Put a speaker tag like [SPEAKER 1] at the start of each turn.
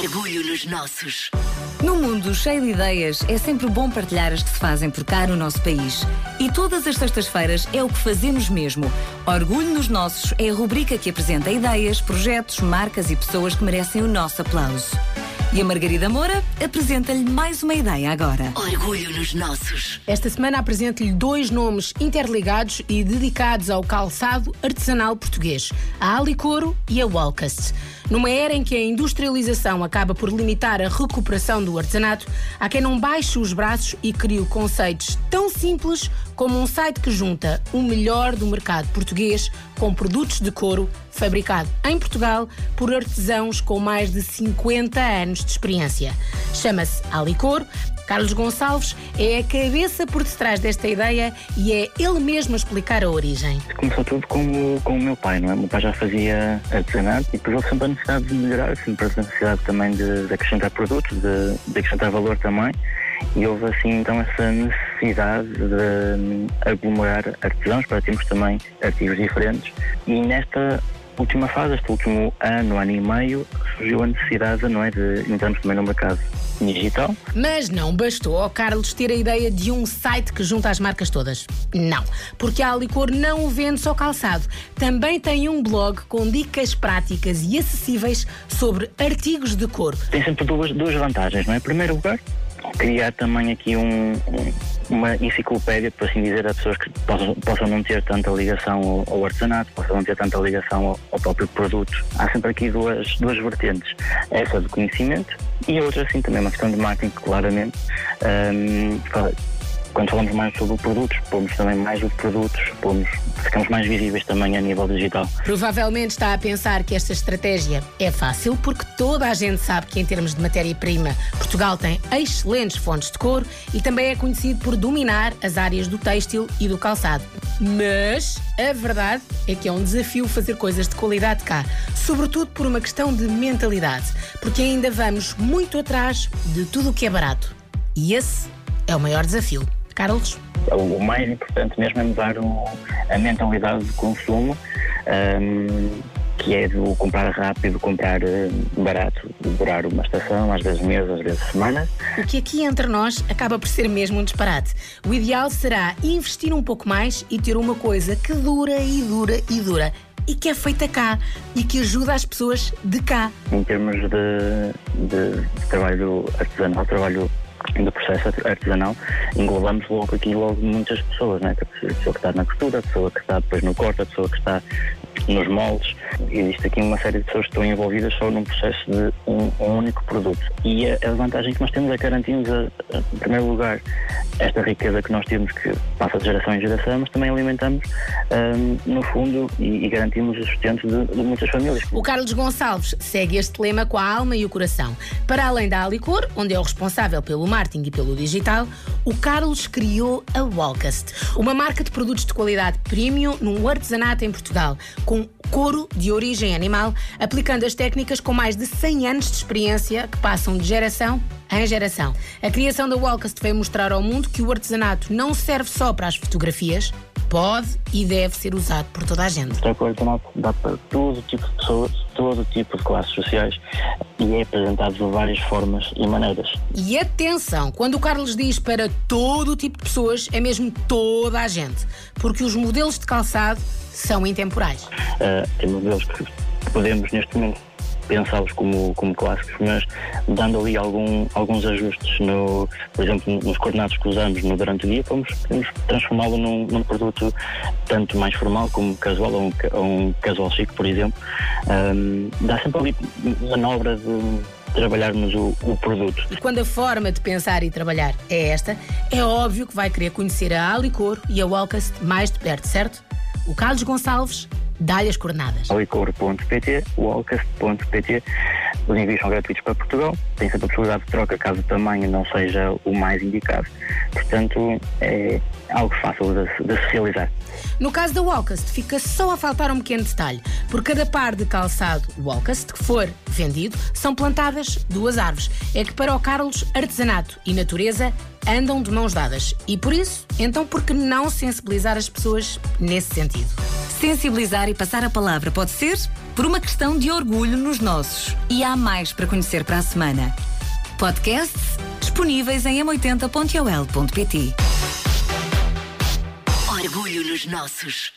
[SPEAKER 1] Orgulho nos nossos.
[SPEAKER 2] No mundo cheio de ideias, é sempre bom partilhar as que se fazem por cá no nosso país. E todas as sextas-feiras é o que fazemos mesmo. Orgulho nos Nossos é a rubrica que apresenta ideias, projetos, marcas e pessoas que merecem o nosso aplauso. E a Margarida Moura apresenta-lhe mais uma ideia agora.
[SPEAKER 1] Orgulho nos nossos.
[SPEAKER 3] Esta semana apresento-lhe dois nomes interligados e dedicados ao calçado artesanal português: a Alicoro e a Walcast. Numa era em que a industrialização acaba por limitar a recuperação do artesanato, há quem não baixe os braços e crie conceitos tão simples como um site que junta o melhor do mercado português com produtos de couro fabricado em Portugal por artesãos com mais de 50 anos de experiência. Chama-se Alicor. Carlos Gonçalves é a cabeça por detrás desta ideia e é ele mesmo a explicar a origem.
[SPEAKER 4] Começou tudo com o, com o meu pai, não é? O meu pai já fazia artesanato e depois houve sempre a necessidade de melhorar, sempre a necessidade também de, de acrescentar produtos, de, de acrescentar valor também. E houve assim então essa necessidade de aglomerar artesãos para termos também artigos diferentes. E nesta última fase, este último ano, ano e meio, surgiu a necessidade não é, de entrarmos também no mercado digital.
[SPEAKER 3] Mas não bastou ao Carlos ter a ideia de um site que junta as marcas todas. Não, porque a Alicor não vende só calçado. Também tem um blog com dicas práticas e acessíveis sobre artigos de couro.
[SPEAKER 4] Tem sempre duas, duas vantagens, não é? Em primeiro lugar, criar também aqui um, uma enciclopédia, por assim dizer, a pessoas que possam, possam não ter tanta ligação ao, ao, artesanato, possam não ter tanta ligação ao, ao, próprio produto. Há sempre aqui duas, duas vertentes. Essa do conhecimento e a outra, assim, também uma questão de marketing, claramente. Um, quando falamos mais sobre produtos, pomos também mais os produtos, pomos, ficamos mais visíveis também a nível digital.
[SPEAKER 3] Provavelmente está a pensar que esta estratégia é fácil porque toda a gente sabe que em termos de matéria-prima Portugal tem excelentes fontes de couro e também é conhecido por dominar as áreas do têxtil e do calçado. Mas a verdade é que é um desafio fazer coisas de qualidade cá, sobretudo por uma questão de mentalidade, porque ainda vamos muito atrás de tudo o que é barato. E esse é o maior desafio. Carlos?
[SPEAKER 4] O mais importante mesmo é mudar o, a mentalidade de consumo, um, que é do comprar rápido, comprar uh, barato, durar uma estação, às vezes meses, às vezes semanas.
[SPEAKER 3] O que aqui entre nós acaba por ser mesmo um disparate. O ideal será investir um pouco mais e ter uma coisa que dura e dura e dura e que é feita cá e que ajuda as pessoas de cá.
[SPEAKER 4] Em termos de, de, de trabalho artesanal, trabalho do processo artesanal, englobamos logo aqui logo muitas pessoas, né? a pessoa que está na costura, a pessoa que está depois no corte, a pessoa que está nos moldes. Existe aqui uma série de pessoas que estão envolvidas só num processo de um, um único produto. E a, a, vantagem que nós temos é garantirmos, a, a, em primeiro lugar, esta riqueza que nós temos que passa de geração em geração, mas também alimentamos, um, no fundo, e, e, garantimos o sustento de, de, muitas famílias.
[SPEAKER 3] O Carlos Gonçalves segue este lema com a alma e o coração. Para além da Alicor, onde é o responsável pelo marketing e pelo digital, o Carlos criou a Walcast, uma marca de produtos de qualidade premium num artesanato em Portugal, com couro de origem animal, aplicando as técnicas com mais de 100 anos de experiência que passam de geração em geração. A criação da Walcast veio mostrar ao mundo que o artesanato não serve só para as fotografias, pode e deve ser usado por toda a gente.
[SPEAKER 4] O artesanato dá para todo tipo de pessoas, todo tipo de classes sociais e é apresentado de várias formas e maneiras.
[SPEAKER 3] E atenção, quando o Carlos diz para todo tipo de pessoas, é mesmo toda a gente, porque os modelos de calçado são intemporais.
[SPEAKER 4] Uh, tem modelos que podemos neste momento pensá-los como, como clássicos, mas dando ali algum, alguns ajustes, no, por exemplo, nos coordenados que usamos no durante o dia, podemos transformá-lo num, num, produto tanto mais formal como casual, ou um, ou um casual chic, por exemplo. Um, dá sempre ali manobra de trabalharmos o, o, produto.
[SPEAKER 3] E quando a forma de pensar e trabalhar é esta, é óbvio que vai querer conhecer a Alicor e a Walcast mais de perto, certo? O Carlos Gonçalves dá-lhe as coordenadas.
[SPEAKER 4] alicor.pt, walcast.pt. Os envios são gratuitos para Portugal. Tem sempre a possibilidade de troca caso o tamanho não seja o mais indicado. Portanto, é algo fácil de, de se realizar.
[SPEAKER 3] No caso da Walcast, fica só a faltar um pequeno detalhe. Por cada par de calçado Walcast que for vendido, são plantadas duas árvores. É que para o Carlos, artesanato e natureza andam de mãos dadas. E por isso, então por que não sensibilizar as pessoas nesse sentido?
[SPEAKER 2] Sensibilizar e passar a palavra pode ser? por uma questão de orgulho nos nossos. E há mais para conhecer para a semana. Podcasts disponíveis em m80.ol.pt.
[SPEAKER 1] Orgulho nos nossos.